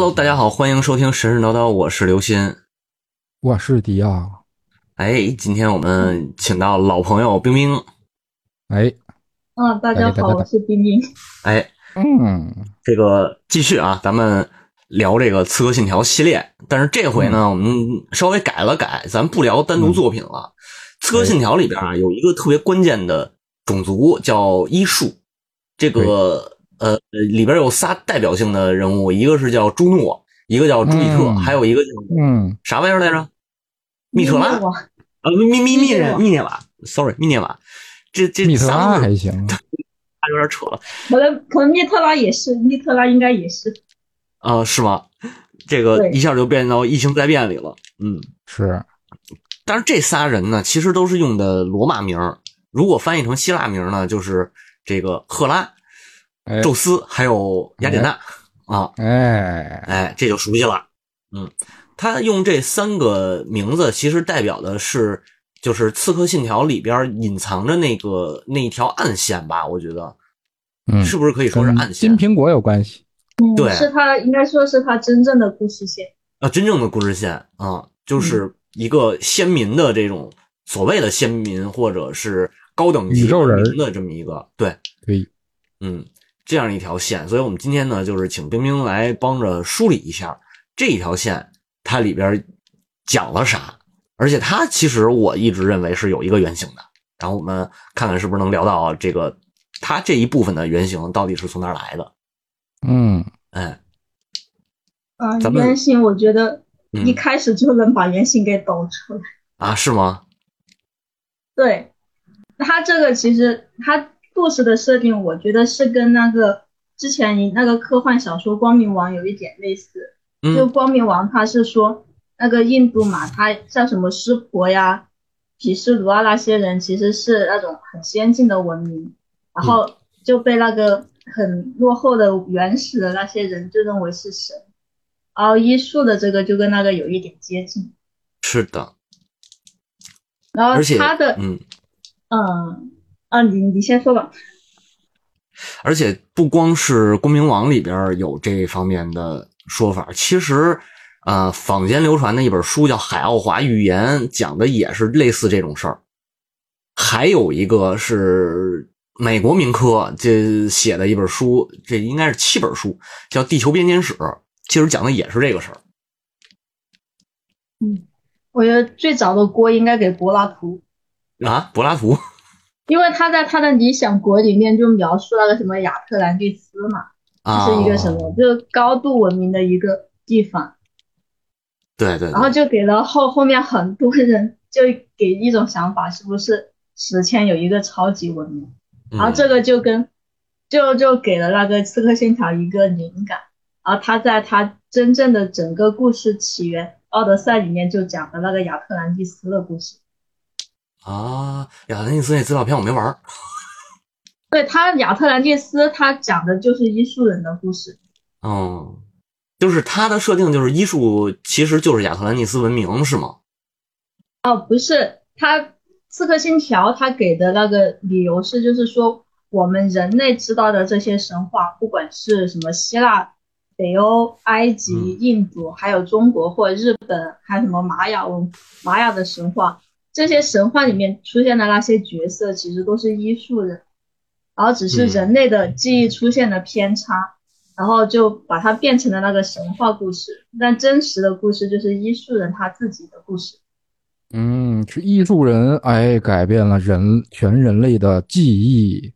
Hello，大家好，欢迎收听神神叨叨，我是刘鑫。我是迪奥。哎，今天我们请到老朋友冰冰。哎，啊，大家好，我是冰冰。哎，嗯，这个继续啊，咱们聊这个《刺客信条》系列，但是这回呢，我们稍微改了改，咱不聊单独作品了。《刺客信条》里边啊，有一个特别关键的种族叫医术，这个。呃，里边有仨代表性的人物，一个是叫朱诺，一个叫朱比特，还有一个叫嗯啥玩意儿来着？密特拉呃，密密密人密涅瓦，sorry，密涅瓦，这这密特拉还行，他 有点扯了。可能可能密特拉也是，密特拉应该也是。啊，是吗？这个一下就变到异形灾变里了。嗯，是。但是这仨人呢，其实都是用的罗马名如果翻译成希腊名呢，就是这个赫拉。宙斯还有雅典娜啊，哎哎，这就熟悉了。嗯，他用这三个名字，其实代表的是，就是《刺客信条》里边隐藏着那个那一条暗线吧？我觉得，嗯，是不是可以说是暗线？金苹果有关系？嗯，对，是他应该说是他真正的故事线啊，真正的故事线啊，就是一个先民的这种所谓的先民，或者是高等级宇宙人的这么一个，对对，嗯。这样一条线，所以我们今天呢，就是请冰冰来帮着梳理一下这一条线，它里边讲了啥。而且它其实我一直认为是有一个原型的，然后我们看看是不是能聊到这个它这一部分的原型到底是从哪来的。嗯，哎，啊，原型我觉得一开始就能把原型给抖出来啊？是吗？对，它这个其实它。故事的设定，我觉得是跟那个之前你那个科幻小说《光明王》有一点类似。就《光明王》，他是说那个印度嘛，他像什么湿婆呀、毗湿奴啊那些人，其实是那种很先进的文明，然后就被那个很落后的原始的那些人就认为是神。然后医术的这个就跟那个有一点接近。是的。然后他的嗯嗯。啊，你你先说吧。而且不光是《公明王》里边有这方面的说法，其实，呃，坊间流传的一本书叫《海奥华预言》，讲的也是类似这种事儿。还有一个是美国民科这写的一本书，这应该是七本书，叫《地球编年史》，其实讲的也是这个事儿。嗯，我觉得最早的锅应该给柏拉图。啊，柏拉图。因为他在他的理想国里面就描述那个什么亚特兰蒂斯嘛，是一个什么，就是高度文明的一个地方。对对。然后就给了后后面很多人就给一种想法，是不是史前有一个超级文明？然后这个就跟就就给了那个刺客信条一个灵感。然后他在他真正的整个故事起源《奥德赛》里面就讲的那个亚特兰蒂斯的故事。啊，亚特兰蒂斯那资料片我没玩儿。对他，亚特兰蒂斯他讲的就是医术人的故事。嗯，就是他的设定就是医术其实就是亚特兰蒂斯文明是吗？哦，不是，他刺客信条他给的那个理由是，就是说我们人类知道的这些神话，不管是什么希腊、北欧、埃及、印度，还有中国或日本，还有什么玛雅文玛雅的神话。这些神话里面出现的那些角色，其实都是医术人，然后只是人类的记忆出现了偏差，然后就把它变成了那个神话故事。但真实的故事就是医术人他自己的故事。嗯，是医术人哎，改变了人全人类的记忆。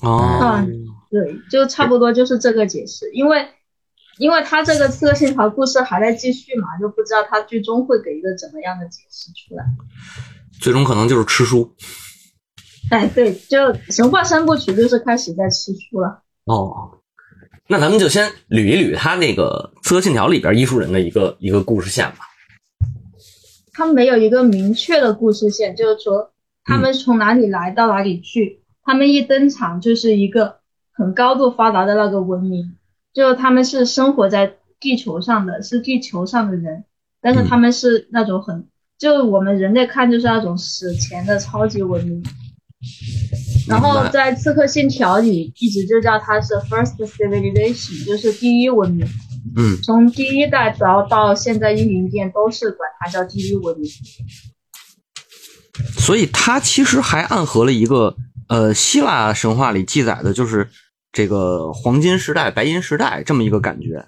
啊，对，就差不多就是这个解释。因为，因为他这个刺客信条故事还在继续嘛，就不知道他最终会给一个怎么样的解释出来。最终可能就是吃书，哎，对，就神话三部曲就是开始在吃书了。哦，那咱们就先捋一捋他那个《刺客信条》里边医术人的一个一个故事线吧。他没有一个明确的故事线，就是说他们从哪里来到哪里去，他们一登场就是一个很高度发达的那个文明，就他们是生活在地球上的，是地球上的人，但是他们是那种很。就我们人类看就是那种史前的超级文明，然后在刺客信条里一直就叫它是 first civilization，就是第一文明。嗯从第一代然后到现在英灵殿都是管它叫第一文明。所以它其实还暗合了一个呃希腊神话里记载的，就是这个黄金时代、白银时代这么一个感觉。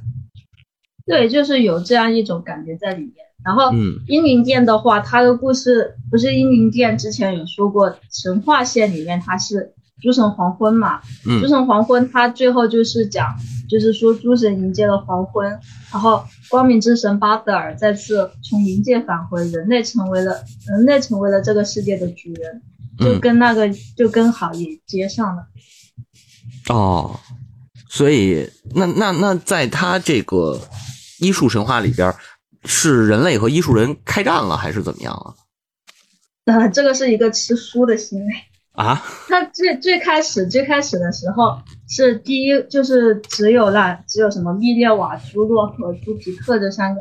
对，就是有这样一种感觉在里面。然后嗯英灵殿的话，它的故事不是英灵殿之前有说过，神话线里面它是诸神黄昏嘛，诸嗯神黄昏它最后就是讲，就是说诸神迎接了黄昏，然后光明之神巴德尔再次从冥界返回，人类成为了人类成为了这个世界的主人，就嗯跟那个就跟好也接上了。哦，所以那那那在他这个医术神话里边，是人类和医术人开战了，还是怎么样啊？呃，这个是一个吃书的行为。啊，他最最开始最开始的时候是第一，就是只有那只有什么密列瓦、朱洛和朱皮特这三个，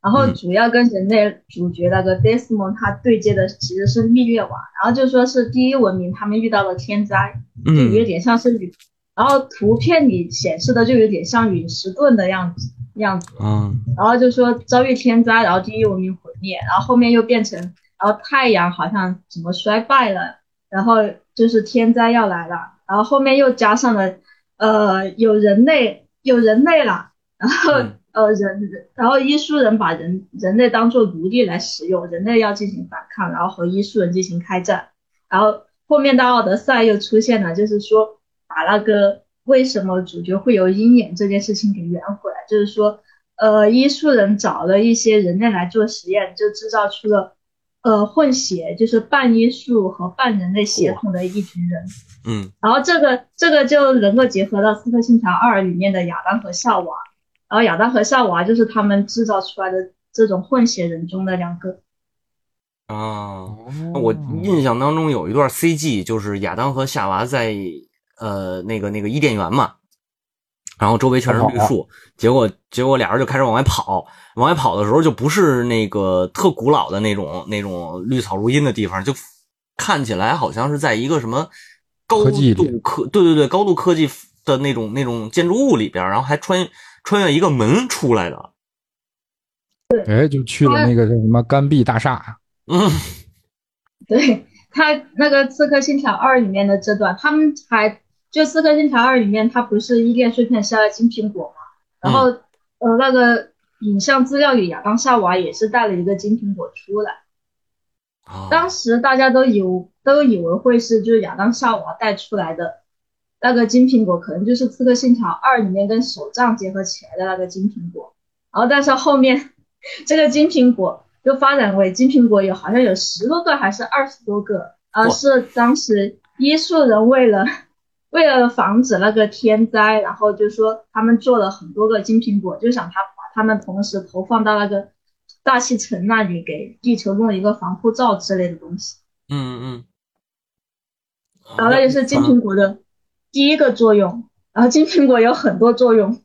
然后嗯主要跟人类主角那个 Desmond 他对接的其实是密列瓦，然后就说是第一文明他们遇到了天灾，就有嗯点像是陨，然后图片里显示的就有点像陨石盾的样子样子，嗯然后就说遭遇天灾，然后第一文明毁灭，然后后面又变成，然后太阳好像怎么衰败了，然后就是天灾要来了，然后后面又加上了，呃，有人类有人类了，然后、嗯。呃人，然后医术人把人人类当做奴隶来使用，人类要进行反抗，然后和医术人进行开战，然后后面的奥德赛又出现了，就是说把那个为什么主角会有鹰眼这件事情给圆回来，就是说。呃，医术人找了一些人类来做实验，就制造出了呃混血，就是半医术和半人类血统的一群人。嗯然后这个这个就能够结合到《刺客信条二》里面的亚当和夏娃，然后亚当和夏娃就是他们制造出来的这种混血人中的两个。啊，我印象当中有一段 CG，就是亚当和夏娃在呃那个那个伊甸园嘛，然后周围全是绿树，结果结果俩人就开始往外跑，往外跑的时候就不是那个特古老的那种那种绿草如茵的地方，就看起来好像是在一个什么高科技里度科对对对高度科技的那种那种建筑物里边，然后还穿穿越一个门出来的，哎，就去了那个叫什么甘碧大厦，嗯。对他那个《刺客信条二》里面的这段，他们还就《刺客信条二》里面，它不是依恋碎片下的金苹果嘛？然后、呃，那个影像资料里，亚当夏娃也是带了一个金苹果出来。啊当时大家都以为都以为会是就是亚当夏娃带出来的那个金苹果，可能就是《刺客信条二》里面跟手杖结合起来的那个金苹果。然后但是后面这个金苹果就发展为金苹果有好像有十多个还是二十多个，而哇是当时医术人为了为了防止那个天灾，然后就说他们做了很多个金苹果，就想他把他们同时投放到那个大气层那里，给地球弄一个防护罩之类的东西。嗯嗯，然后那就是金苹果的第一个作用。然后金苹果有很多作用，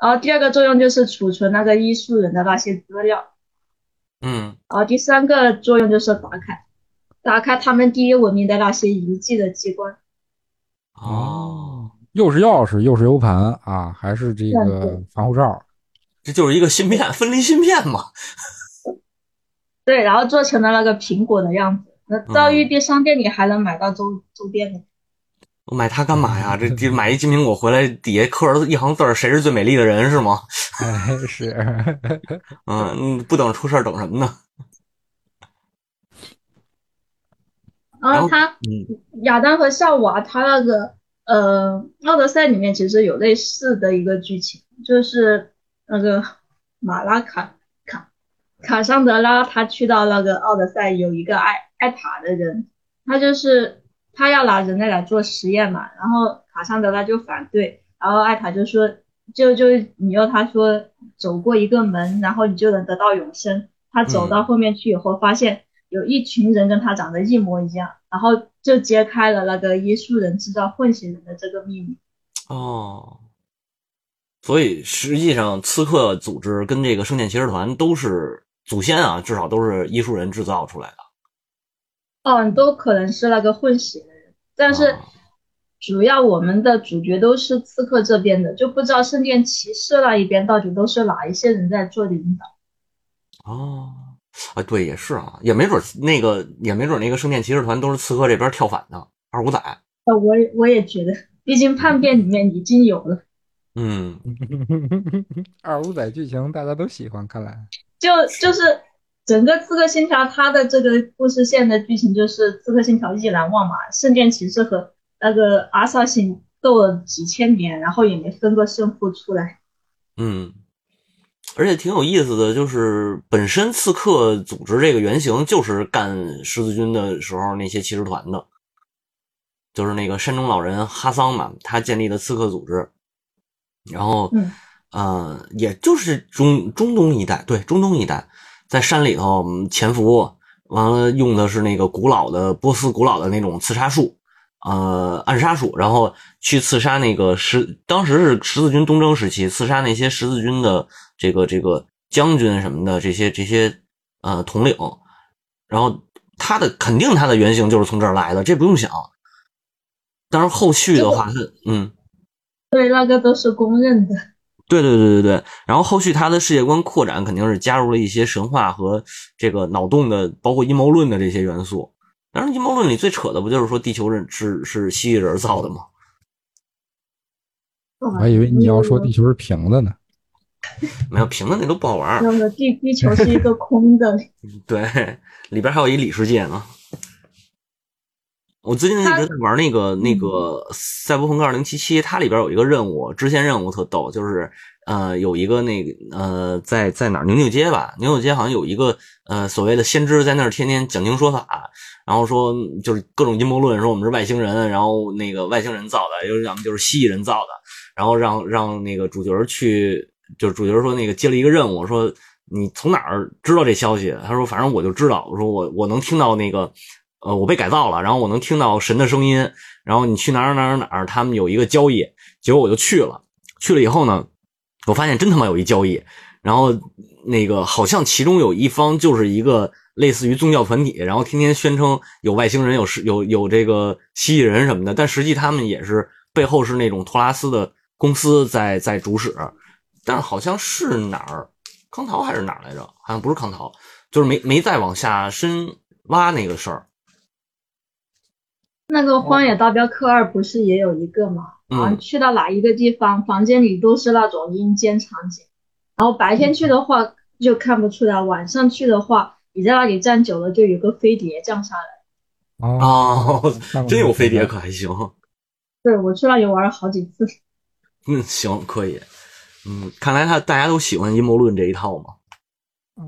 然后第二个作用就是储存那个艺术人的那些资料，嗯然后第三个作用就是打开打开他们第一文明的那些遗迹的机关。哦，又是钥匙，又是 U 盘啊，还是这个防护罩。这就是一个芯片，分离芯片嘛。对，然后做成了那个苹果的样子。那到育碧商店里还能买到周周边的。我买它干嘛呀？这这买一金苹果回来，底下刻着一行字儿，谁是最美丽的人是吗？哎，是，嗯，嗯不等出事儿等什么呢？然后他嗯。亚当和夏娃，他那个呃《奥德赛》里面其实有类似的一个剧情，就是那个 马拉卡卡卡桑德拉，他去到那个奥德赛有一个爱爱塔的人，他就是他要拿人类来做实验嘛，然后卡桑德拉就反对，然后艾塔就说就就你要他说走过一个门，然后你就能得到永生。他走到后面去以后，发现有一群人跟他长得一模一样，然后就揭开了那个耶稣人制造混血人的这个秘密。哦，所以实际上刺客组织跟这个圣剑骑士团都是祖先啊，至少都是医术人制造出来的。哦，都可能是那个混血的人，但是啊主要我们的主角都是刺客这边的，就不知道圣殿骑士那一边到底都是哪一些人在做领导。哦，啊，对，也是啊，也没准那个，也没准那个圣殿骑士团都是刺客这边跳反的二五仔。啊，我也我也觉得，毕竟叛变里面已经有了，嗯，二五仔剧情大家都喜欢，看来就就是整个刺客信条它的这个故事线的剧情就是刺客信条一难忘嘛，圣殿骑士和那个阿萨辛斗了几千年，然后也没分个胜负出来。嗯，而且挺有意思的，就是本身刺客组织这个原型就是干十字军的时候那些骑士团的，就是那个山中老人哈桑嘛，他建立的刺客组织，然后，嗯呃，也就是中中东一带，对，中东一带，在山里头嗯潜伏，完了用的是那个古老的波斯古老的那种刺杀术，呃，暗杀术，然后去刺杀那个十，当时是十字军东征时期，刺杀那些十字军的这个这个将军什么的这些这些呃统领，然后他的肯定他的原型就是从这儿来的，这不用想。但是后续的话，他嗯。对，那个都是公认的。对对对对对，然后后续他的世界观扩展肯定是加入了一些神话和这个脑洞的，包括阴谋论的这些元素。当然，阴谋论里最扯的不就是说地球人是是蜥蜴人造的吗？我还以为你要说地球是平的呢。没有平的那都不好玩儿。那个地地球是一个空的，对，里边还有一里世界呢。我最近一直在玩那个那个《赛博朋克2077》，它里边有一个任务，支线任务特逗，就是呃有一个那个呃在在哪儿牛牛街吧，牛牛街好像有一个呃所谓的先知在那儿天天讲经说法，然后说就是各种阴谋论，说我们是外星人，然后那个外星人造的，又要么就是蜥蜴人造的，然后让让那个主角去，就是主角说那个接了一个任务，说你从哪儿知道这消息？他说反正我就知道，我说我我能听到那个。呃，我被改造了，然后我能听到神的声音，然后你去哪儿哪儿哪儿，他们有一个交易，结果我就去了，去了以后呢，我发现真他妈有一交易，然后那个好像其中有一方就是一个类似于宗教团体，然后天天宣称有外星人，有是有有这个蜥蜴人什么的，但实际他们也是背后是那种托拉斯的公司在在主使，但是好像是哪儿康陶还是哪儿来着？好像不是康陶，就是没没再往下深挖那个事儿。那个《荒野大镖客二》不是也有一个吗？嗯好像去到哪一个地方，房间里都是那种阴间场景，然后白天去的话就看不出来，晚上去的话，你在那里站久了，就有个飞碟降下来。哦，真有飞碟可还行。对我去那里玩了好几次。嗯，行，可以。嗯，看来他大家都喜欢阴谋论这一套嘛。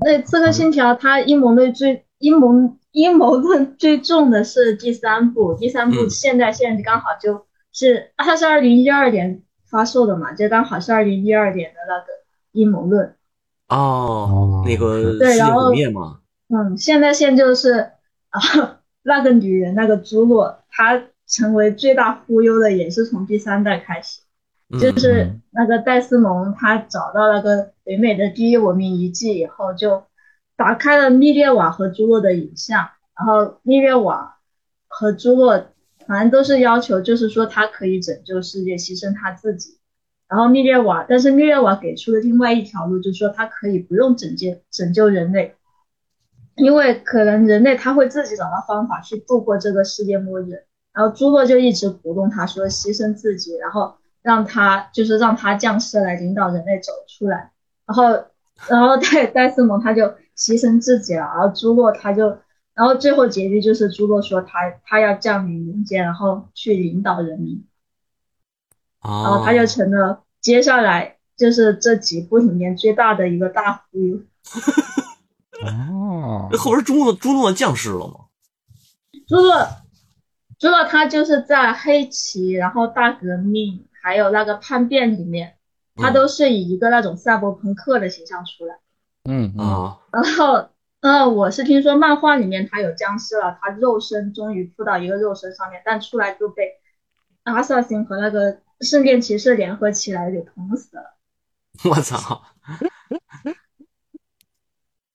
那《刺客信条》它阴谋论最阴谋阴谋论最重的是第三部，第三部嗯现在现在刚好就是它是二零一二年发售的嘛，就刚好是二零一二年的那个阴谋论。哦哦，那个世界对然后毁灭嘛。嗯，现在线就是啊，那个女人那个朱洛，她成为最大忽悠的也是从第三代开始，嗯就是那个戴斯蒙他找到那个北美的第一文明遗迹以后，就打开了密列瓦和朱洛的影像，然后密列瓦和朱洛反正都是要求，就是说他可以拯救世界，牺牲他自己。然后密列瓦，但是密列瓦给出了另外一条路，就是说他可以不用拯救拯救人类，因为可能人类他会自己找到方法去度过这个世界末日。然后朱洛就一直鼓动他说牺牲自己，然后让他就是让他降世来领导人类走出来。然后然后戴戴斯蒙他就牺牲自己了，然后朱洛他就，然后最后结局就是朱诺说他他要降临人间，然后去领导人民。然哦后他就成了接下来就是这几部里面最大的一个大忽悠。哦那，后边朱诺朱诺降世了吗？朱诺，朱诺他就是在黑旗，然后大革命，还有那个叛变里面，他嗯都是以一个那种赛博朋克的形象出来。嗯嗯，啊，然后，呃，我是听说漫画里面他有僵尸了，他肉身终于附到一个肉身上面，但出来就被阿萨辛和那个圣殿骑士联合起来给捅死了。我操！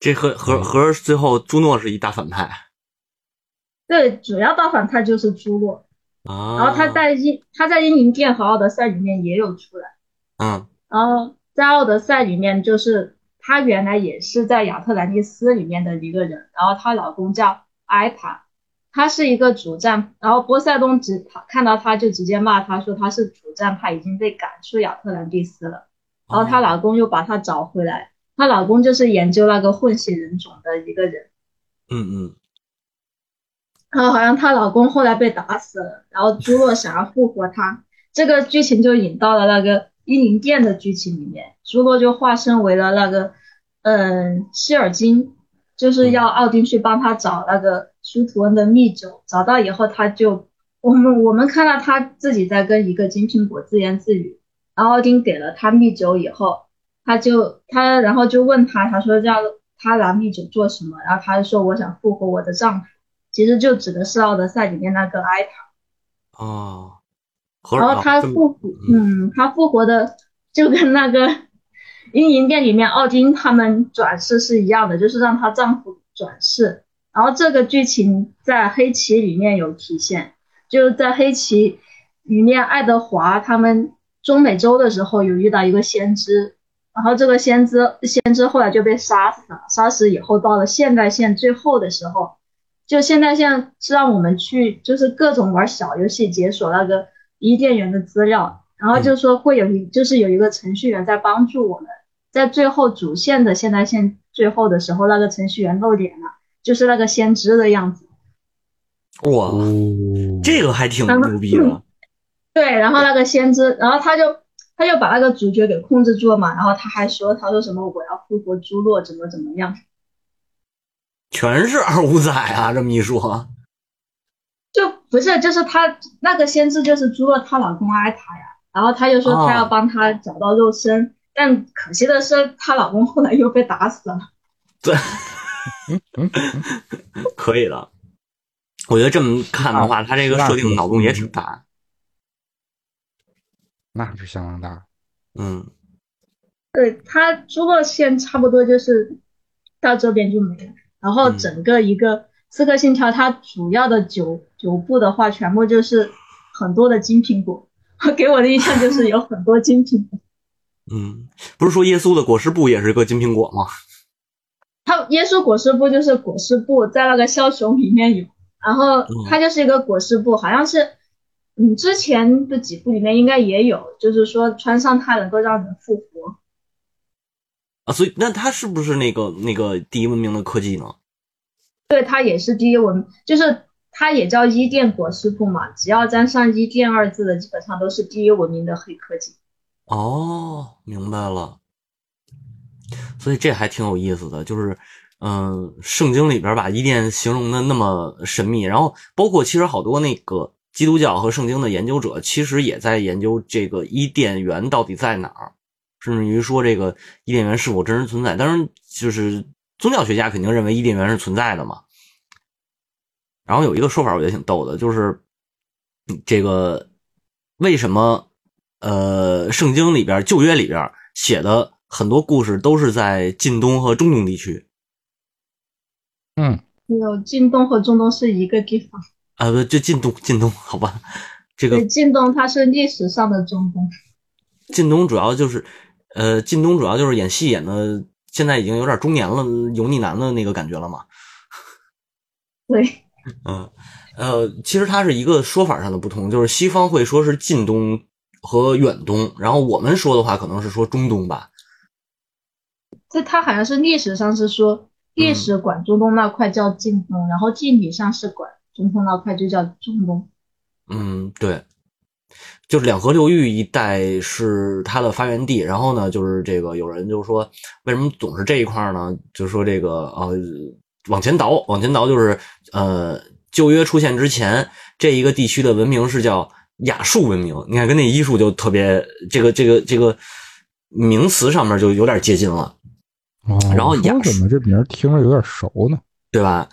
这和和和最后朱诺是一大反派。对，主要大反派就是朱诺。啊，然后他在英他在英灵殿和奥德赛里面也有出来。嗯然后在奥德赛里面，就是她原来也是在亚特兰蒂斯里面的一个人，然后她老公叫埃塔，他是一个主战，然后波塞冬直他看到他就直接骂他说他是主战派，已经被赶出亚特兰蒂斯了，然后她老公又把她找回来，她老公就是研究那个混血人种的一个人，嗯嗯。然后好像她老公后来被打死了，然后朱洛想要复活他，这个剧情就引到了那个伊宁殿的剧情里面，朱洛就化身为了那个，嗯，希尔金，就是要奥丁去帮他找那个舒图恩的秘酒，找到以后他就，我们我们看到他自己在跟一个金苹果自言自语，然后奥丁给了他秘酒以后，他就他然后就问他，他说要他拿秘酒做什么，然后他就说我想复活我的丈夫。其实就指的是《奥德赛》里面那个埃塔，哦，然后他复，嗯，他复活的就跟那个《阴影殿》里面奥丁他们转世是一样的，就是让她丈夫转世。然后这个剧情在黑棋里面有体现，就是在黑棋里面，爱德华他们中美洲的时候有遇到一个先知，然后这个先知先知后来就被杀死了，杀死以后到了现代线最后的时候。就现代线是让我们去，就是各种玩小游戏解锁那个伊甸园的资料，然后就说会有一，就是有一个程序员在帮助我们，在最后主线的现代线最后的时候，那个程序员露脸了，就是那个先知的样子。哇，哦，这个还挺牛逼的。对，然后那个先知，然后他就他就把那个主角给控制住了嘛，然后他还说他说什么我要复活朱洛，怎么怎么样。全是二五仔啊！这么一说，就不是，就是她那个先知就是朱洛她老公爱她呀，然后她就说她要帮她找到肉身，但可惜的是她老公后来又被打死了。对，可以了。我觉得这么看的话，他这个设定脑洞也挺大。那是相当大。嗯，对他朱洛线差不多就是到这边就没了，然后整个一个《刺客信条》它主要的九九部的话，全部就是很多的金苹果，给我的印象就是有很多金苹果。嗯，不是说耶稣的裹尸布也是个金苹果吗？他耶稣裹尸布就是裹尸布，在那个枭雄里面有，然后它就是一个裹尸布，好像是嗯之前的几部里面应该也有，就是说穿上它能够让人复活。啊，所以那它是不是那个那个第一文明的科技呢？对，它也是第一文，就是它也叫伊甸果实部嘛，只要沾上伊甸二字的，基本上都是第一文明的黑科技。哦，明白了。所以这还挺有意思的，就是，嗯、圣经里边把伊甸形容的那么神秘，然后包括其实好多那个基督教和圣经的研究者，其实也在研究这个伊甸园到底在哪儿，甚至于说这个伊甸园是否真实存在。当然，就是宗教学家肯定认为伊甸园是存在的嘛。然后有一个说法我觉得挺逗的，就是这个为什么呃圣经里边旧约里边写的很多故事都是在近东和中东地区嗯，有晋东和中东是一个地方，啊，不就近东近东 好吧？这个对，晋东它是历史上的中东。近东主要就是呃近东主要就是演戏演的，现在已经有点中年了油腻男的那个感觉了嘛。对，嗯，呃，其实它是一个说法上的不同，就是西方会说是近东和远东，然后我们说的话可能是说中东吧。这它好像是历史上是说历史管中东那块叫近东，然后地理上是管中东那块就叫中东。嗯，对，就是两河流域一带是它的发源地。然后呢，就是这个有人就说，为什么总是这一块呢？就说这个呃，往前倒，往前倒，就是呃，旧约出现之前，这一个地区的文明是叫亚述文明。你看，跟那医术就特别，这个这个这个名词上面就有点接近了。哦，然后我说雅怎么这名儿听着有点熟呢？对吧？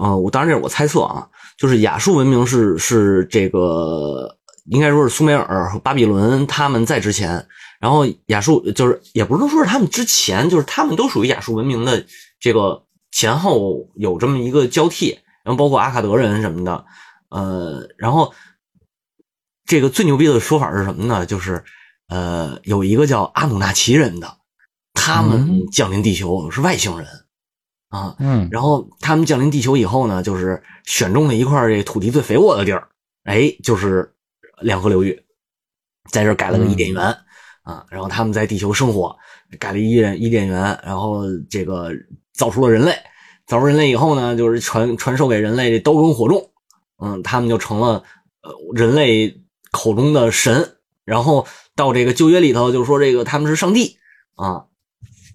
嗯、我当然这是我猜测啊，就是亚述文明是是这个应该说是苏美尔和巴比伦他们在之前，然后亚述就是也不是说是他们之前，就是他们都属于亚述文明的这个前后有这么一个交替，然后包括阿卡德人什么的，呃，然后这个最牛逼的说法是什么呢？就是呃，有一个叫阿努纳奇人的，他们嗯降临地球是外星人啊。嗯，然后他们降临地球以后呢，就是选中了一块这土地最肥沃的地儿，哎，就是两河流域，在这儿盖了个伊甸园、啊。然后他们在地球生活，改了伊甸伊甸园，然后这个造出了人类，造出人类以后呢，就是传传授给人类这刀耕火种，嗯，他们就成了呃人类口中的神。然后到这个旧约里头，就说这个他们是上帝啊。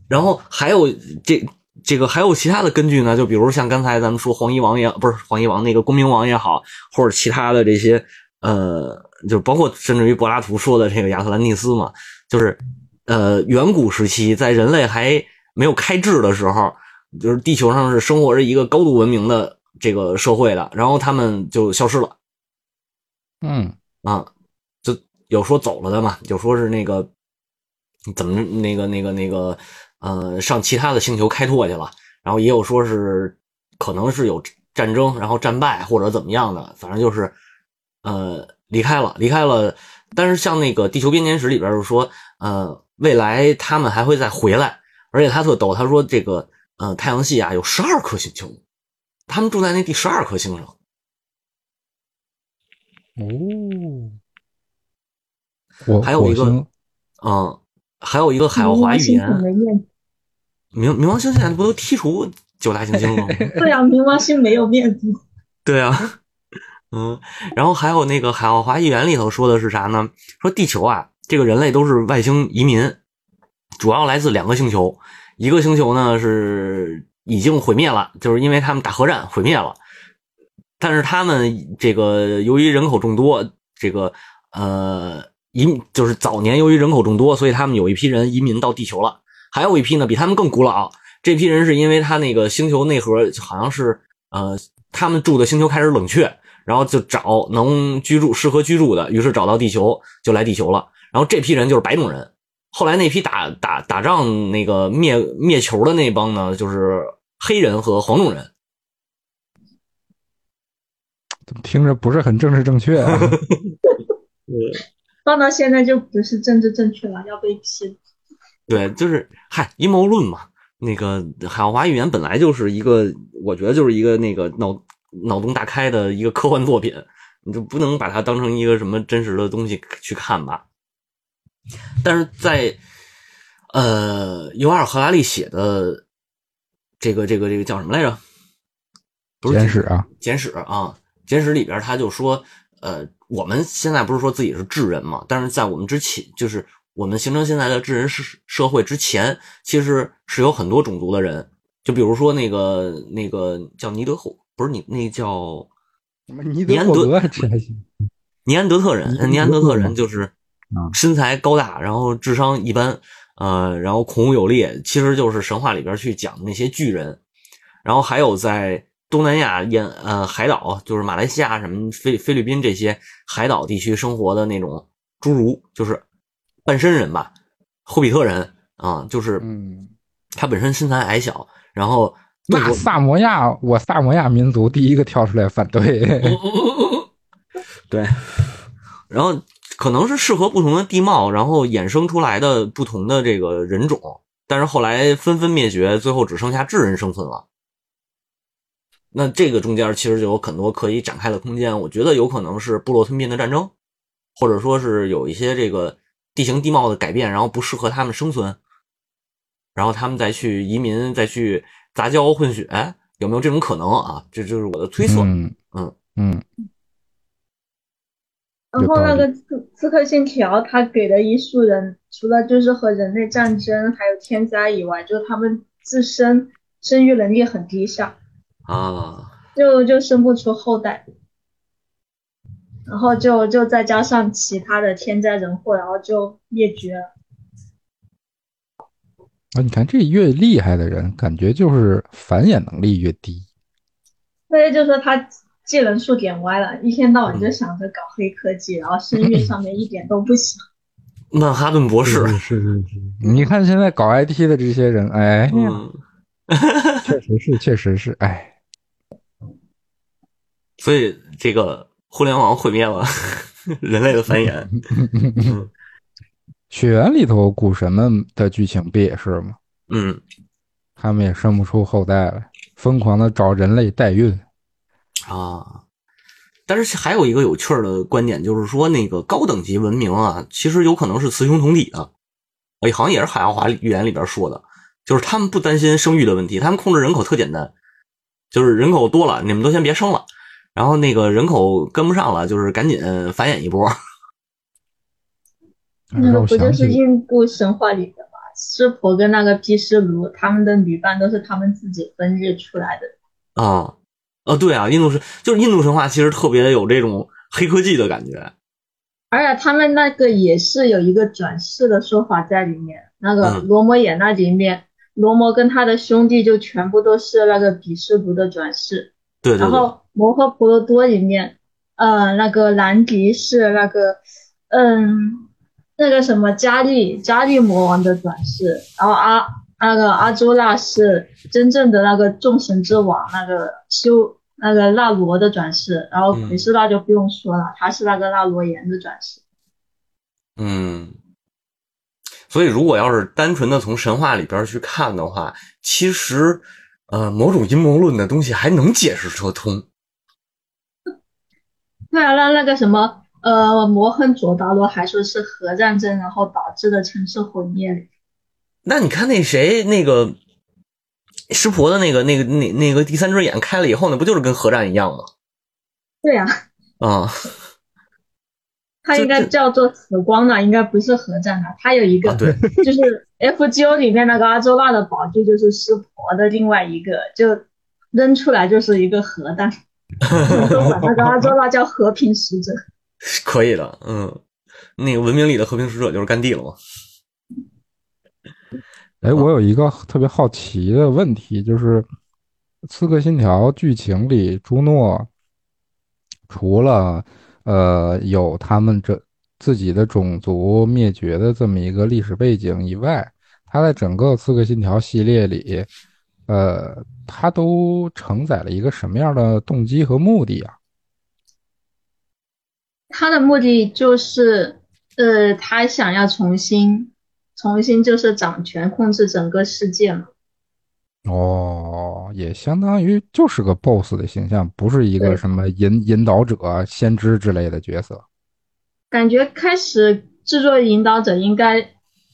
然后还有这这个还有其他的根据呢，就比如像刚才咱们说黄衣王也不是黄衣王那个公明王也好，或者其他的这些呃，就包括甚至于柏拉图说的这个亚特兰蒂斯嘛，就是呃远古时期在人类还没有开智的时候，就是地球上是生活着一个高度文明的这个社会的，然后他们就消失了。嗯啊，就有说走了的嘛，有说是那个怎么那个那个那个呃上其他的星球开拓去了，然后也有说是可能是有战争，然后战败或者怎么样的，反正就是呃离开了离开了。但是像那个《地球编年史》里边就说，呃，未来他们还会再回来，而且他特逗，他说这个呃太阳系啊有十二颗星球，他们住在那第十二颗星上。哦，还有一个嗯，还有一个海奥华语言，冥冥王星现在不都剔除九大行星了吗？对啊，冥王星没有面子。对啊，嗯，然后还有那个海奥华议员里头说的是啥呢？说地球啊，这个人类都是外星移民，主要来自两个星球，一个星球呢是已经毁灭了，就是因为他们打核战毁灭了，但是他们这个由于人口众多，这个呃移就是早年由于人口众多，所以他们有一批人移民到地球了，还有一批呢比他们更古老，这批人是因为他那个星球内核好像是呃他们住的星球开始冷却，然后就找能居住适合居住的，于是找到地球就来地球了。然后这批人就是白种人。后来那批打打打仗那个灭灭球的那帮呢，就是黑人和黄种人。怎么听着不是很政治正确啊？放到现在就不是政治正确了，要被批。对，就是嗨阴谋论嘛。那个海奥华预言本来就是一个，我觉得就是一个那个脑脑洞大开的一个科幻作品，你就不能把它当成一个什么真实的东西去看吧。但是在呃尤瓦尔·赫拉利写的这个这个这个叫什么来着？不是简史啊，简史啊，简史里边他就说，呃，我们现在不是说自己是智人嘛，但是在我们之前，就是我们形成现在的智人社社会之前，其实是有很多种族的人，就比如说那个那个叫尼德后，不是你那叫尼尼安德德这还行？尼安德特人，尼尼安德特人就是啊身材高大，然后智商一般，呃，然后孔武有力，其实就是神话里边去讲的那些巨人。然后还有在东南亚沿呃海岛，就是马来西亚什么菲菲律宾这些海岛地区生活的那种侏儒，就是半身人吧，霍比特人啊，就是嗯，他本身身材矮小，然后那萨摩亚，我萨摩亚民族第一个跳出来反对。对，然后可能是适合不同的地貌，然后衍生出来的不同的这个人种，但是后来纷纷灭绝，最后只剩下智人生存了。那这个中间其实就有很多可以展开的空间，我觉得有可能是部落吞并的战争，或者说是有一些这个地形地貌的改变，然后不适合他们生存，然后他们再去移民，再去杂交混血，哎有没有这种可能啊？这就是我的推测。嗯嗯嗯，然后那个刺刺客信条，他给的医术人，除了就是和人类战争还有天灾以外，就是他们自身生育能力很低下，啊，就就生不出后代，然后就就再加上其他的天灾人祸，然后就灭绝了。啊，你看这越厉害的人，感觉就是繁衍能力越低。所以就说他技能树点歪了，一天到晚就想着搞黑科技，然后生育上面一点都不行。曼哈顿博士，是是是，你看现在搞 IT 的这些人，哎，嗯，确实是，确实是，哎，所以这个互联网毁灭了 人类的繁衍。嗯血缘里头古神们的剧情不也是吗？嗯他们也生不出后代来，疯狂的找人类代孕。啊，但是还有一个有趣儿的观点，就是说那个高等级文明啊，其实有可能是雌雄同体的。哎，好像也是海奥华预言里边说的，就是他们不担心生育的问题，他们控制人口特简单，就是人口多了，你们都先别生了，然后那个人口跟不上了，就是赶紧繁衍一波。那个不就是印度神话里的吗？湿婆跟那个毗湿奴，他们的女伴都是他们自己分裂出来的。啊，呃，对啊，印度神就是印度神话，其实特别有这种黑科技的感觉。而且他们那个也是有一个转世的说法在里面。那个嗯罗摩衍那里面，罗摩跟他的兄弟就全部都是那个毗湿奴的转世。对对对，然后摩诃婆罗多里面，呃，那个兰迪是那个，嗯，那个什么加利加利魔王的转世，然后阿那个阿朱那是真正的那个众神之王，那个修那个那罗的转世，然后嗯奎斯那就不用说了，他是那个那罗延的转世。嗯，所以如果要是单纯的从神话里边去看的话，其实呃，某种阴谋论的东西还能解释得通。对啊，那那个什么，呃，摩亨佐达罗还说是核战争，然后导致的城市毁灭。那你看那谁那个湿婆的那个那个那那个第三只眼开了以后，那不就是跟核战一样吗？对啊，啊、它应该叫做死光的，应该不是核战的。它有一个，啊，对，就是 FGO 里面那个阿周娜的宝具，就是湿婆的另外一个，就扔出来就是一个核弹。都管那个阿周娜叫和平使者。可以的，嗯，那个文明里的和平使者就是甘地了嘛。哎，我有一个特别好奇的问题，就是《刺客信条》剧情里，朱诺除了呃有他们这自己的种族灭绝的这么一个历史背景以外，他在整个《刺客信条》系列里，呃，他都承载了一个什么样的动机和目的啊？他的目的就是，呃，他想要重新，重新就是掌权控制整个世界嘛。哦，也相当于就是个 BOSS 的形象，不是一个什么引引导者、先知之类的角色。感觉开始制作引导者应该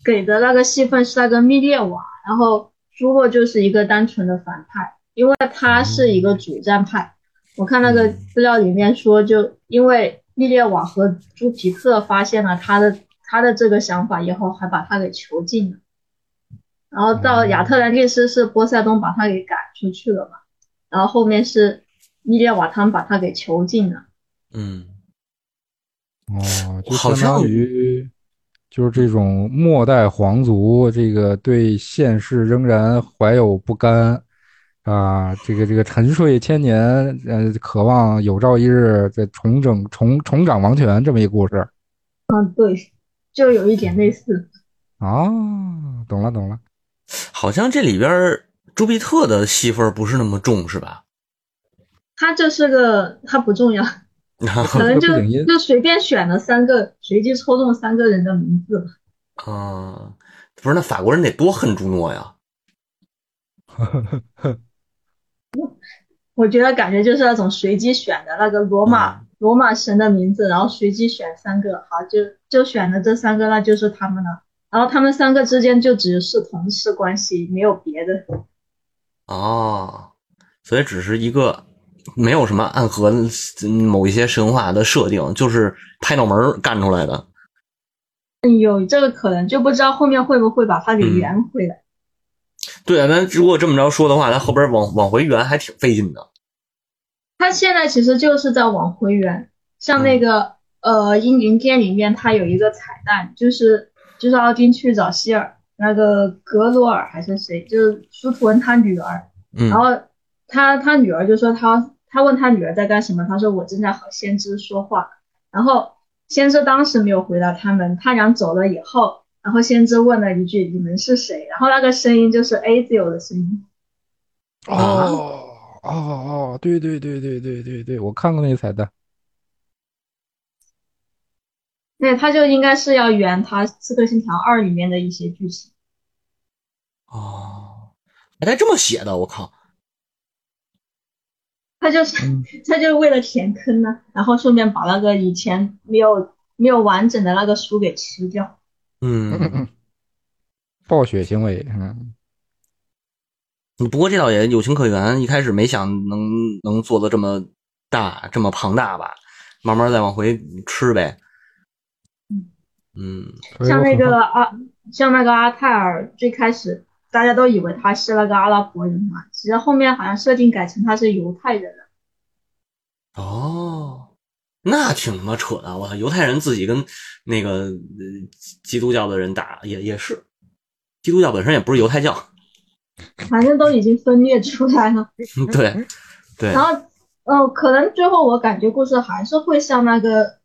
给的那个戏份是那个密列瓦，然后朱洛就是一个单纯的反派，因为他是一个主战派。我看那个资料里面说，就因为密列瓦和朱皮特发现了他的他的这个想法以后，还把他给囚禁了。然后到亚特兰蒂斯是波塞冬把他给赶出去了嘛，然后后面是密列瓦他们把他给囚禁了。嗯，哦，就相当于就是这种末代皇族，这个对现世仍然怀有不甘啊，这个这个沉睡千年，呃，渴望有朝一日再重整重重掌王权这么一个故事嗯，对，就有一点类似。啊，懂了懂了。好像这里边朱庇特的戏份不是那么重，是吧？他就是个，他不重要，可能就就随便选了三个，随机抽中三个人的名字。啊，不是，那法国人得多恨朱诺呀！我觉得感觉就是那种随机选的那个罗马、嗯罗马神的名字，然后随机选三个，好就就选了这三个，那就是他们了。然后他们三个之间就只是同事关系，没有别的。哦，所以只是一个没有什么暗合嗯某一些神话的设定，就是拍脑门儿干出来的。有这个可能，就不知道后面会不会把它给嗯圆回来。对啊，那如果这么着说的话，他后边往往回圆还挺费劲的。他现在其实就是在往回圆，像那个、呃阴灵殿里面，他有一个彩蛋，就是就是奥丁去找希尔，那个格罗尔还是谁，就是舒图恩他女儿，嗯。然后他他女儿就说他他问他女儿在干什么，他说我正在和先知说话，然后先知当时没有回答他们，他俩走了以后，然后先知问了一句你们是谁，然后那个声音就是 Azio 的声音。啊哦哦哦，对对对对对对对，我看过那个彩蛋。对，他就应该是要圆他《刺客信条二》里面的一些剧情。哦，还带这么写的，我靠！他就是、嗯 他就是为了填坑呢，然后顺便把那个以前没有没有完整的那个书给吃掉。嗯，暴雪行为，嗯，不过这倒也有情可原，一开始没想能能做的这么大这么庞大吧，慢慢再往回吃呗。嗯。像那个阿像那个阿泰尔，最开始大家都以为他是那个阿拉伯人嘛，其实后面好像设定改成他是犹太人了。哦，那挺他妈扯的！我操，犹太人自己跟那个呃基督教的人打，也也是，基督教本身也不是犹太教，反正都已经分裂出来了。对对然，后，呃，可能最后我感觉故事还是会向那个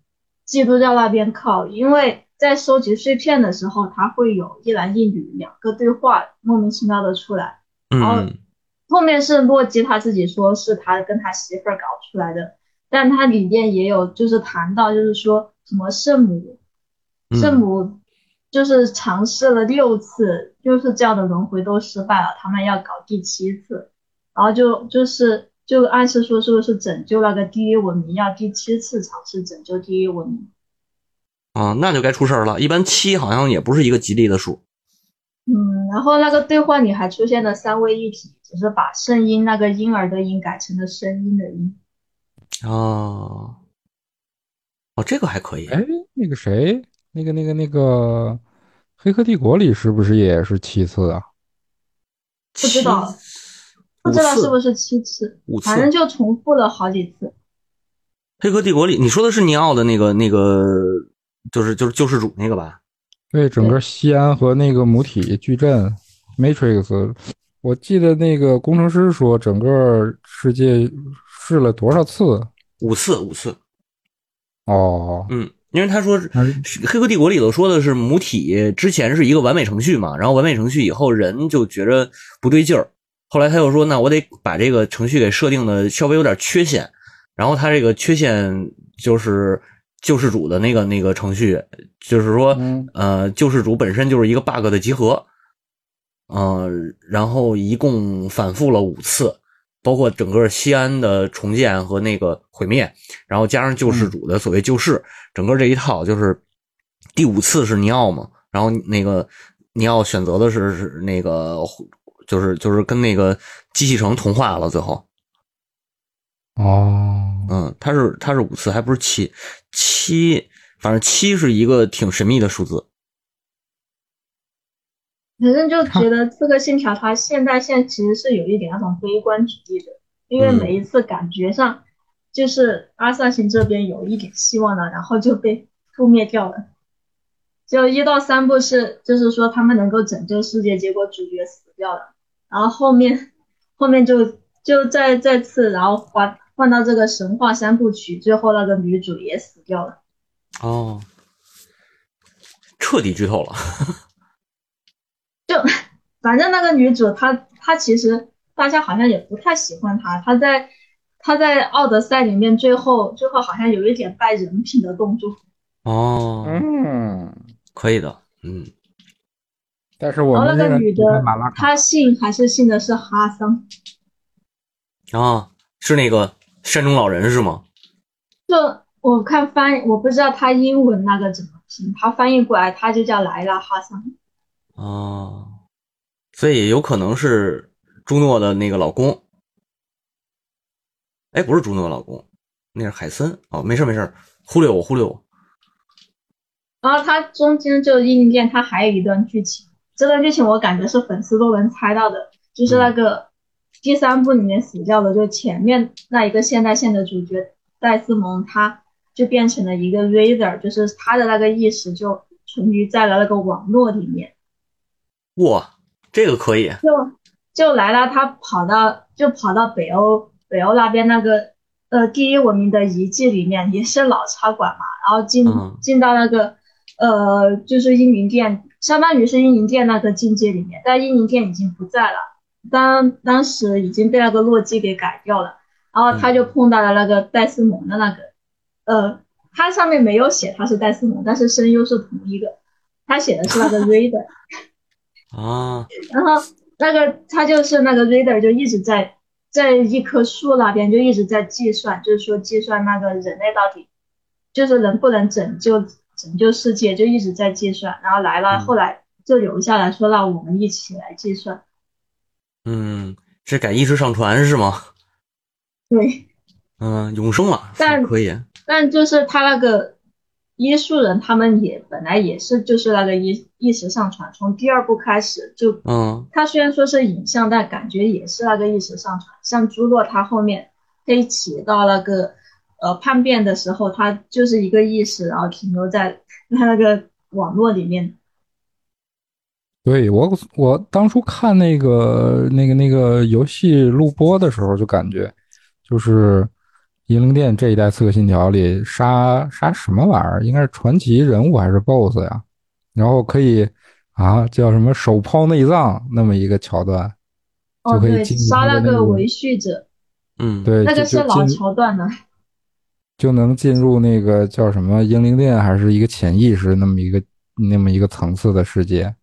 基督教那边靠，因为在收集碎片的时候，他会有一男一女两个对话莫名其妙的出来。嗯后面是洛基他自己说是他跟他媳妇儿搞出来的，但它里面也有就是谈到就是说什么圣母，嗯圣母就是尝试了六次，就是这样的轮回都失败了，他们要搞第七次，然后就就是就暗示说是不是拯救那个第一文明要第七次尝试拯救第一文明。啊，那就该出事儿了。一般七好像也不是一个吉利的数。嗯，然后那个对话里还出现了三位一体，只是把圣婴那个婴儿的婴改成了声音的音。哦，哦，这个还可以。哎，那个谁，那个那个那个《黑客帝国》里是不是也是七次啊？不知道不知道是不是七次五，次反正就重复了好几次。黑客帝国里，你说的是尼奥的那个那个，就是就是救世主那个吧？对，整个西安和那个母体矩阵 Matrix，我记得那个工程师说，整个世界试了多少次？五次，五次。哦，嗯，因为他说是黑客帝国里头说的是母体之前是一个完美程序嘛，然后完美程序以后人就觉着不对劲儿，后来他又说那我得把这个程序给设定的稍微有点缺陷，然后他这个缺陷就是救世主的那个那个程序，就是说嗯呃救世主本身就是一个 bug 的集合，呃，然后一共反复了五次。包括整个西安的重建和那个毁灭，然后加上救世主的所谓救世，整个这一套就是第五次是尼奥嘛，然后那个尼奥选择的是是那个就是就是跟那个机器城同化了，最后，哦，嗯，他是他是五次，还不是七七，反正七是一个挺神秘的数字，反正就觉得《刺客信条》它现代线其实是有一点那种悲观主义的，因为嗯。每一次感觉上就是阿萨辛这边有一点希望了，然后就被覆灭掉了。就一到三部是就是说他们能够拯救世界，结果主角死掉了，然后后面后面就就再再次然后换换到这个神话三部曲，最后那个女主也死掉了。哦，彻底剧透了，就反正那个女主她她其实大家好像也不太喜欢她，她在她在奥德赛里面最后最后好像有一点败人品的动作，哦，嗯，可以的，嗯，但是我那个女的她信还是信的是哈桑，啊，是那个山中老人是吗？就我看翻我不知道她英文那个怎么拼，她翻译过来她就叫莱拉哈桑，哦，所以有可能是朱诺的那个老公。哎，不是朱诺的老公，那是海森。哦，没事没事，忽略我忽略我。然后他中间就英灵殿，它还有一段剧情，这段剧情我感觉是粉丝都能猜到的，就是那个第三部里面死掉的，就前面那一个现代线的主角戴斯蒙，他就变成了一个 Raider，就是他的那个意识就存于在了那个网络里面，哇，这个可以。就就来了他跑到就跑到北欧北欧那边那个呃第一文明的遗迹里面，也是老茶馆嘛，然后进嗯。进到那个呃就是英灵殿，相当于是英灵殿那个境界里面，但英灵殿已经不在了，当当时已经被那个洛基给改掉了，然后他就碰到了那个戴斯蒙的那个呃它上面没有写他是戴斯蒙，但是声优是同一个，他写的是那个 Reader，啊，然后那个他就是那个 Reader 就一直在在一棵树那边就一直在计算，就是说计算那个人类到底就是能不能拯救拯救世界，就一直在计算，然后来了，嗯后来就留下来说让我们一起来计算，嗯，是改意识上传是吗？对。嗯，永生了，但可以。但就是他那个医术人，他们也本来也是就是那个意意识上传，从第二部开始就，嗯他虽然说是影像，但感觉也是那个意识上传。像朱洛他后面黑起到那个呃叛变的时候，他就是一个意识，然后停留在他那个网络里面。对我，我当初看那个那个那个游戏录播的时候，就感觉就是《银灵殿》这一代《刺客信条》里杀杀什么玩意儿，应该是传奇人物还是 BOSS 呀？然后可以啊，叫什么手抛内脏那么一个桥段，哦，对，就可以杀那个个维序者，嗯，对，那个是老桥段了。就能进入那个叫什么英灵殿，还是一个潜意识那么一个那么一个层次的世界。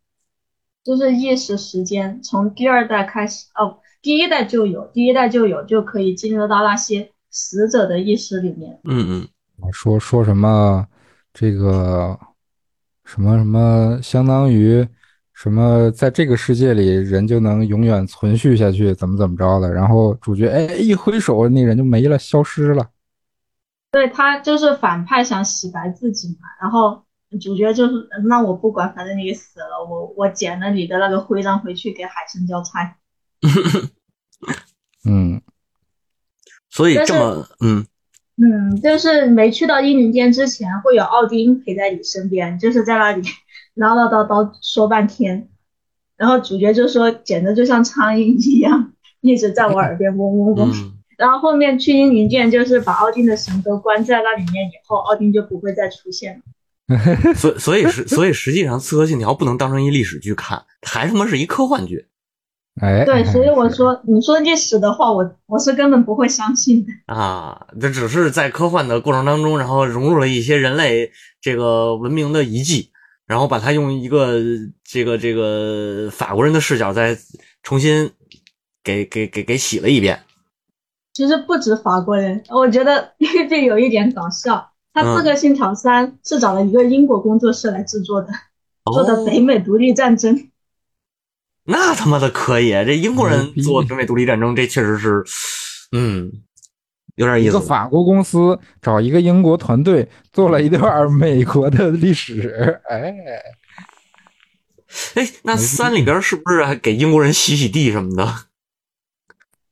就是意识时间，从第二代开始，哦，第一代就有，第一代就有，就可以进入到那些死者的意识里面。嗯嗯说说什么这个什么什么，相当于什么，在这个世界里人就能永远存续下去，怎么怎么着的。然后主角哎一挥手，那人就没了，消失了。对他就是反派想洗白自己嘛，然后主角就是那我不管，反正你死了，我我捡了你的那个徽章回去给海参交差。嗯，所以这么嗯嗯，就是没去到英灵殿之前，会有奥丁陪在你身边，就是在那里 唠唠叨叨说半天，然后主角就说简直就像苍蝇一样，一直在我耳边嗡嗡嗡。嗯 然后后面去英灵殿，就是把奥丁的神格关在那里面以后，奥丁就不会再出现了。所所以是所以实际上《刺客信条》不能当成一历史剧看，还他妈是一科幻剧哎，对，所以我说，你说历史的话，我我是根本不会相信的。啊！这只是在科幻的过程当中，然后融入了一些人类这个文明的遗迹，然后把它用一个这个这个法国人的视角再重新给给给给洗了一遍。其实不止法国人，我觉得这有一点搞笑。他《刺客信条三》是找了一个英国工作室来制作的，做的哦北美独立战争。那他妈的可以！这英国人做中美独立战争，这确实是，嗯，有点意思一个。法国公司找一个英国团队做了一段美国的历史，哎，哎，那三里边是不是还给英国人洗洗地什么的？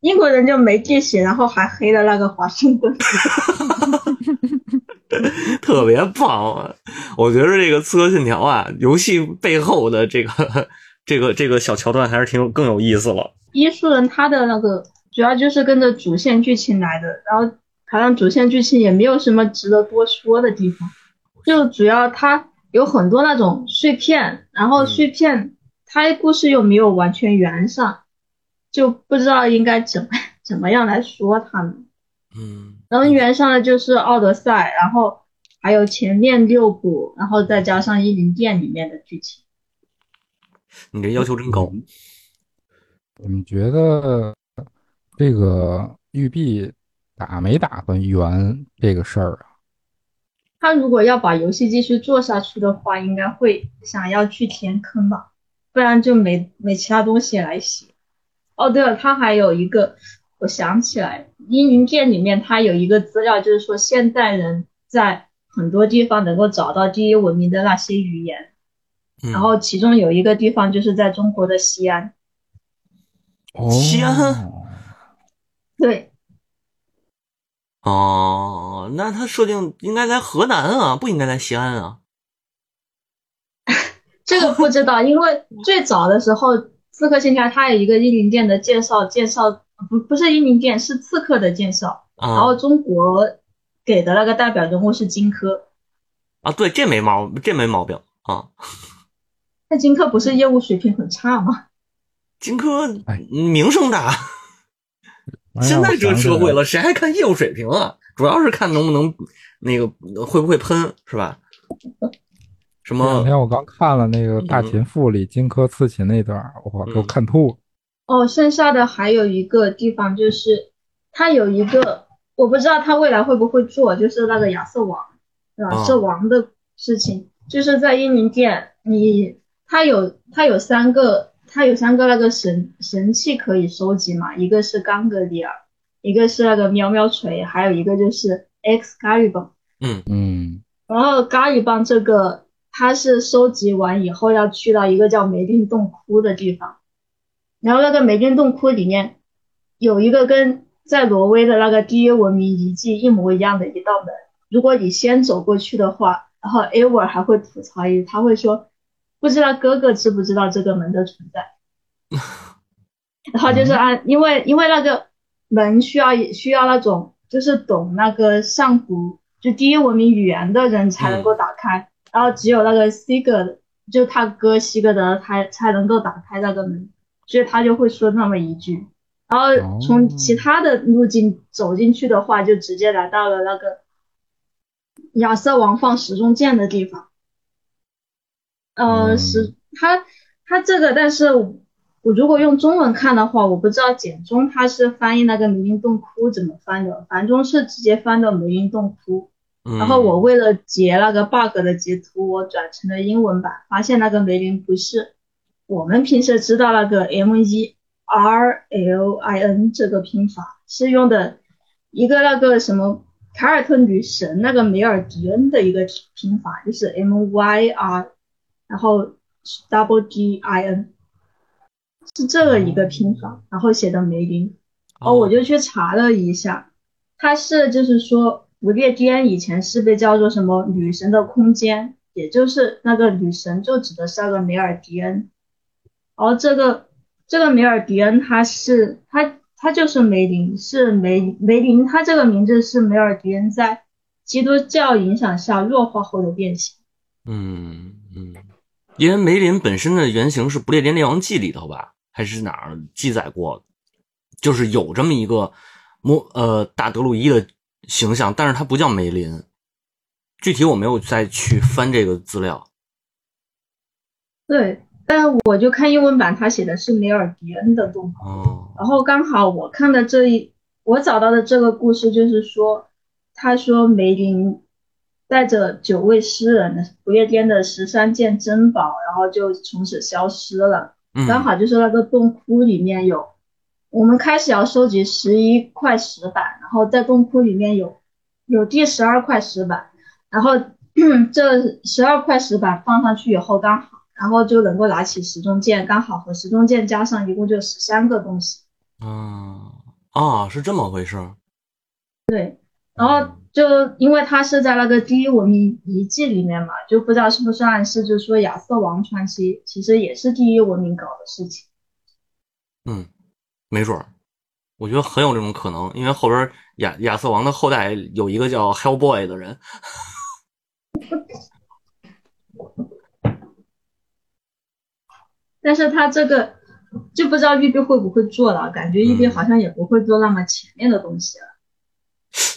英国人就没地写，然后还黑了那个华盛顿。特别棒啊！我觉得这个《刺客信条》啊，游戏背后的这个这个这个小桥段还是挺有更有意思了。医术人他的那个主要就是跟着主线剧情来的，然后好像主线剧情也没有什么值得多说的地方，就主要他有很多那种碎片，然后碎片他故事又没有完全圆上，就不知道应该怎么 怎么样来说他们。嗯能圆上的就是《奥德赛》，然后还有前面六部，然后再加上《伊林殿》里面的剧情。你这要求真高。你们觉得这个玉璧打没打算圆这个事儿啊？他如果要把游戏继续做下去的话，应该会想要去填坑吧，不然就没没其他东西来写。哦，对了，他还有一个，我想起来，《阴云剑》里面他有一个资料，就是说现代人在很多地方能够找到第一文明的那些语言，嗯、然后其中有一个地方就是在中国的西安。哦，西安对，哦，那它设定应该在河南啊，不应该在西安啊。这个不知道，因为最早的时候，《刺客信条》它有一个英灵殿的介绍，介绍不不是英灵殿，是刺客的介绍。然啊后中国给的那个代表人物是荆轲，啊，对，这没毛，这没毛病啊。那荆轲不是业务水平很差吗？荆轲哎名声大，哎现在这社会了，谁还看业务水平啊？主要是看能不能那个会不会喷，是吧？什这两？天我刚看了那个《大秦赋》里荆轲刺秦那段儿，哇，给我嗯看吐了。哦，剩下的还有一个地方就是，他有一个我不知道他未来会不会做，就是那个亚瑟王，亚哦瑟王的事情，就是在英灵殿，你它有它有三个，它有三个那个神神器可以收集嘛，一个是冈格里尔，一个是那个喵喵锤，还有一个就是 X 咖喱棒。嗯。嗯。然后咖喱棒这个，它是收集完以后要去到一个叫梅林洞窟的地方，然后那个梅林洞窟里面有一个跟在挪威的那个第一文明遗迹一模一样的一道门，如果你先走过去的话，然后 a v e r 还会吐槽一，他会说不知道哥哥知不知道这个门的存在，然后就是按因为因为那个门需要需要那种就是懂那个上古就第一文明语言的人才能够打开，然后只有那个西格就他哥西格德才才能够打开那个门，所以他就会说那么一句，然后从其他的路径走进去的话，就直接来到了那个亚瑟王放时钟剑的地方。呃，嗯时他他这个，但是我我如果用中文看的话，我不知道简中它是翻译那个梅林洞窟怎么翻的，繁中是直接翻的梅林洞窟。嗯然后我为了截那个 bug 的截图，我转成了英文版，发现那个梅林不是我们平时知道那个 M E R L I N 这个拼法，是用的一个那个什么凯尔特女神那个梅尔迪恩的一个拼法，就是 M Y R，然后 double d i n 是这个一个拼法，然后写的梅林。哦，我就去查了一下，它是就是说不列颠以前是被叫做什么女神的空间，也就是那个女神就指的是那个梅尔迪恩。然后这个这个梅尔迪恩他是他他就是梅林，是梅梅林，他这个名字是梅尔迪恩在基督教影响下弱化后的变形。嗯嗯，因为梅林本身的原型是《不列颠列王记》里头吧，还是哪儿记载过，就是有这么一个摩呃大德鲁伊的形象，但是他不叫梅林。具体我没有再去翻这个资料。对，但我就看英文版，他写的是梅尔迪恩的动画。哦，然后刚好我看的这一，我找到的这个故事就是说，他说梅林带着九位诗人的不夜颠的十三件珍宝，然后就从此消失了。嗯，刚好就是那个洞窟里面有，我们开始要收集十一块石板，然后在洞窟里面有有第十二块石板，然后 这十二块石板放上去以后刚好，然后就能够拿起时钟剑，刚好和时钟剑加上一共就十三个东西。啊啊，是这么回事对。然后就因为他是在那个第一文明遗迹里面嘛，就不知道是不是暗示，就是说亚瑟王传奇其实也是第一文明搞的事情。嗯，没准儿，我觉得很有这种可能，因为后边亚亚瑟王的后代有一个叫 Hellboy 的人。但是他这个就不知道玉碧会不会做了，感觉玉碧好像也不会做那么前面的东西了。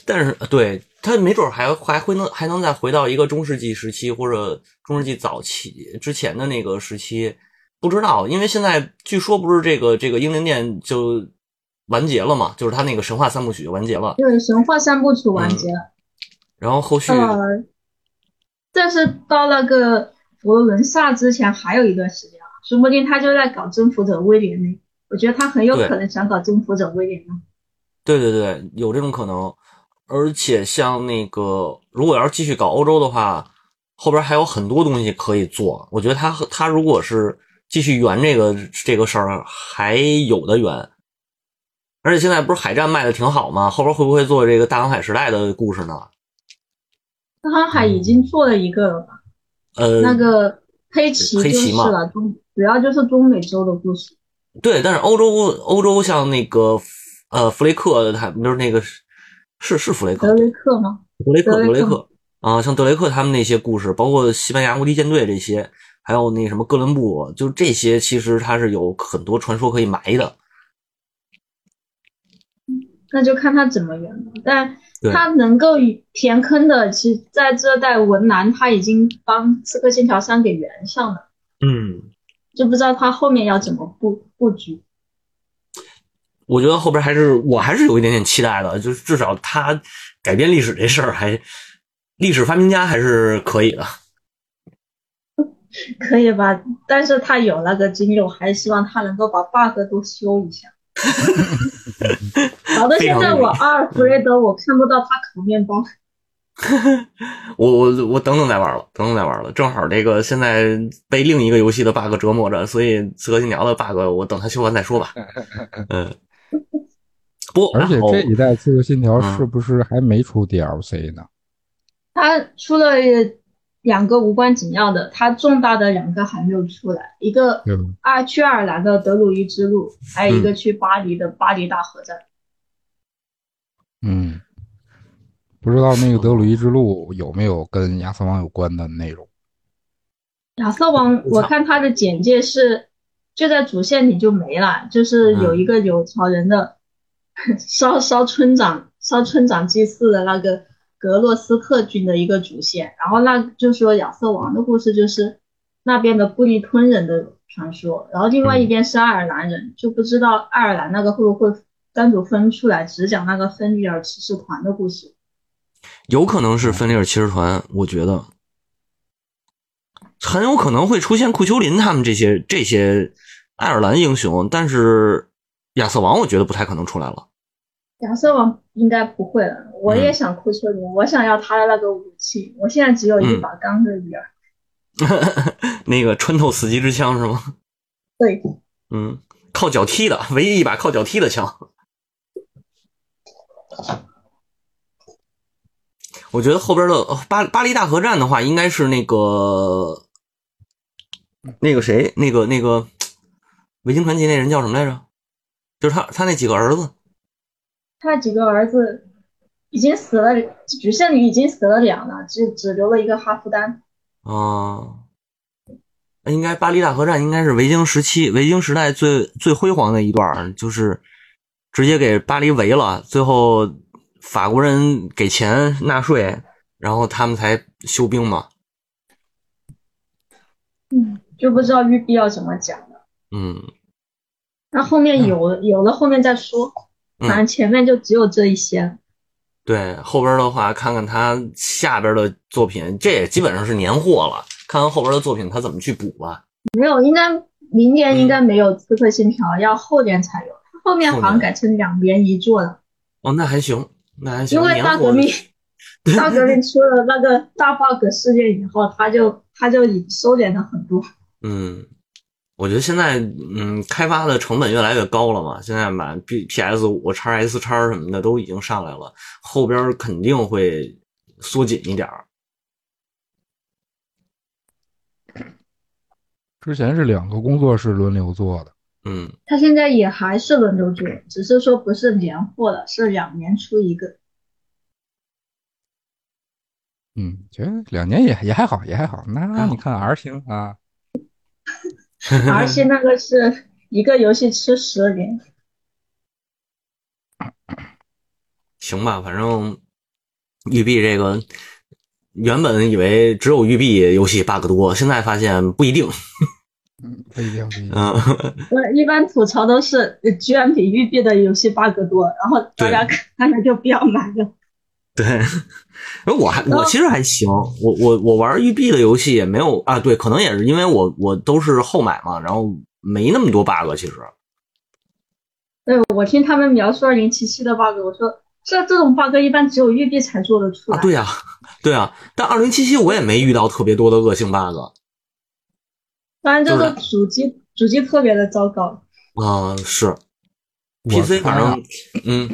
但是对他没准儿还还会能还能再回到一个中世纪时期或者中世纪早期之前的那个时期，不知道，因为现在据说不是这个这个英灵殿就完结了嘛，就是他那个神话三部曲完结了，对，神话三部曲完结了，然后后续呃，但是到那个佛罗伦萨之前还有一段时间啊，说不定他就在搞征服者威廉呢。我觉得他很有可能想搞征服者威廉呢。对对对，有这种可能。而且像那个，如果要是继续搞欧洲的话，后边还有很多东西可以做。我觉得他和他如果是继续圆这个这个事儿，还有的圆。而且现在不是海战卖的挺好吗？后边会不会做这个大航海时代的故事呢？大航海已经做了一个了吧？呃，那个黑旗就黑旗嘛是了，中主要就是中美洲的故事。对，但是欧洲欧洲像那个呃弗雷克，他们就是那个是是弗雷克德雷克吗？弗雷克，德雷克德雷克啊，像德雷克他们那些故事，包括西班牙无敌舰队这些，还有那什么哥伦布，就这些，其实它是有很多传说可以埋的。那就看他怎么圆了。但他能够填坑的，其实在这代文男他已经帮《刺客信条三》给圆上了，嗯，就不知道他后面要怎么布布局。我觉得后边还是我还是有一点点期待的，就是至少他改变历史这事儿还历史发明家还是可以的。可以吧？但是他有那个经历，我还是希望他能够把 bug 都修一下。搞得现在我阿尔弗雷德我看不到他烤面包。我我我等等再玩了，等等再玩了。正好这个现在被另一个游戏的 bug 折磨着，所以《刺客信条》的 bug 我等他修完再说吧。嗯，不而且这一代《刺客信条》嗯是不是还没出 DLC 呢？他出了两个无关紧要的，他重大的两个还没有出来，一个对吧？爱去爱尔兰的德鲁伊之路，还有一个去巴黎的巴黎大合战。嗯，不知道那个德鲁伊之路有没有跟亚瑟王有关的内容？亚瑟王，我看他的简介是就在主线里就没了，就是有一个有草人的 烧烧村长烧村长祭祀的那个格洛斯特郡的一个主线，然后那就说亚瑟王的故事就是那边的布利吞人的传说，然后另外一边是爱尔兰人，就不知道爱尔兰那个会不会单独分出来，只讲那个芬里尔骑士团的故事。有可能是芬利尔骑士团，我觉得。很有可能会出现库丘林他们这些这些爱尔兰英雄，但是亚瑟王我觉得不太可能出来了。亚瑟王应该不会了，我也想库丘林，我想要他的那个武器，我现在只有一把钢的鱼儿。那个穿透死机之枪是吗？对，嗯，靠脚踢的，唯一一把靠脚踢的枪。我觉得后边的呃巴巴黎大合战的话，应该是那个那个谁，那个那个《维京传奇》那人叫什么来着？就是他他那几个儿子。他几个儿子已经死了，局限里已经死了两了，只只留了一个哈夫丹。啊，那应该巴黎大合战应该是维京时期、维京时代最最辉煌的一段，就是直接给巴黎围了，最后法国人给钱纳税，然后他们才休兵嘛。嗯，就不知道玉璧要怎么讲了。嗯，那后面有有了，后面再说。嗯反正前面就只有这一些。对，后边的话看看他下边的作品，这也基本上是年货了。看看后边的作品他怎么去补吧。没有，应该明年应该没有《刺客信条》，要后年才有。后面好像改成两年一做了，哦，那还行，那还行。因为大革命，大革命出了那个大 bug 事件以后，他就他就已收敛了很多。嗯，我觉得现在嗯，开发的成本越来越高了嘛。现在买 B P S 五、叉 S 叉什么的都已经上来了，后边肯定会缩紧一点儿。之前是两个工作室轮流做的，嗯，他现在也还是轮流做，只是说不是年货了，是两年出一个。嗯，觉得两年也也还好，也还好。那你看 R 星啊，而且那个是一个游戏吃十年，行吧，反正育碧这个原本以为只有育碧游戏 bug 多，现在发现不一定。嗯，不一定，不一定。嗯，我一般吐槽都是呃居然比育碧的游戏 bug 多，然后大家看了就不要买了。对，我还我其实还行，我我我玩育碧的游戏也没有啊，对，可能也是因为我我都是后买嘛，然后没那么多 bug，其实。对，我听他们描述二零七七的 bug，我说这这种 bug 一般只有育碧才做得出来。啊，对呀、对呀、但二零七七我也没遇到特别多的恶性 bug 当然这个就是主机主机特别的糟糕。啊、是 PC 反正嗯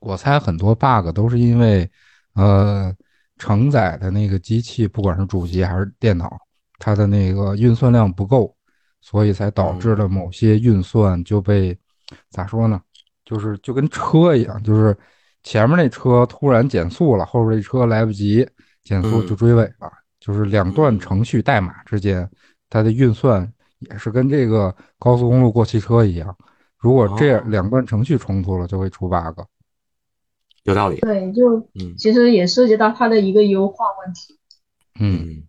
我猜很多 bug 都是因为，呃，承载的那个机器，不管是主机还是电脑，它的那个运算量不够，所以才导致了某些运算就被咋说呢？就是就跟车一样，就是前面那车突然减速了，后边这车来不及减速嗯就追尾了。就是两段程序代码之间，它的运算也是跟这个高速公路过汽车一样，如果这两段程序冲突了，就会出 bug。有道理。对，就嗯其实也涉及到它的一个优化问题。嗯，嗯，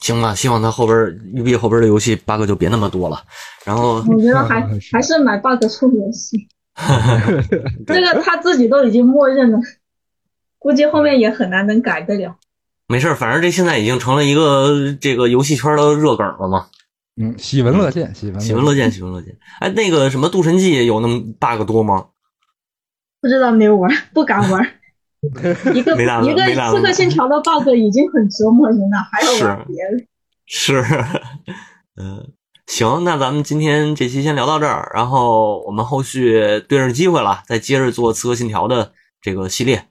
行吧，希望它后边育碧后边的游戏 bug 就别那么多了。然后我觉得还 还是买 bug 出游戏，这个他自己都已经默认了，估计后面也很难能改得了。没事儿，反正这现在已经成了一个这个游戏圈的热梗了嘛，嗯，喜闻乐见，喜闻喜闻乐见，喜闻乐见。哎，那个什么《渡神记》有那么 bug 多吗？不知道没有玩，不敢玩。一个没一个刺客信条的 bug 已经很折磨人了，还要玩别的。是，嗯，行，那咱们今天这期先聊到这儿，然后我们后续对上机会了，再接着做《刺客信条》的这个系列。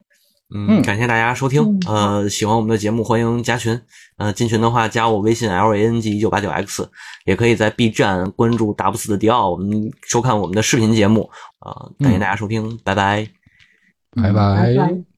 嗯，嗯感谢大家收听。嗯呃，喜欢我们的节目，欢迎加群。呃，进群的话，加我微信 l a n g 一九八九 x，也可以在 B 站关注打不死的迪奥，我们收看我们的视频节目。啊、感谢大家收听，拜拜。拜拜拜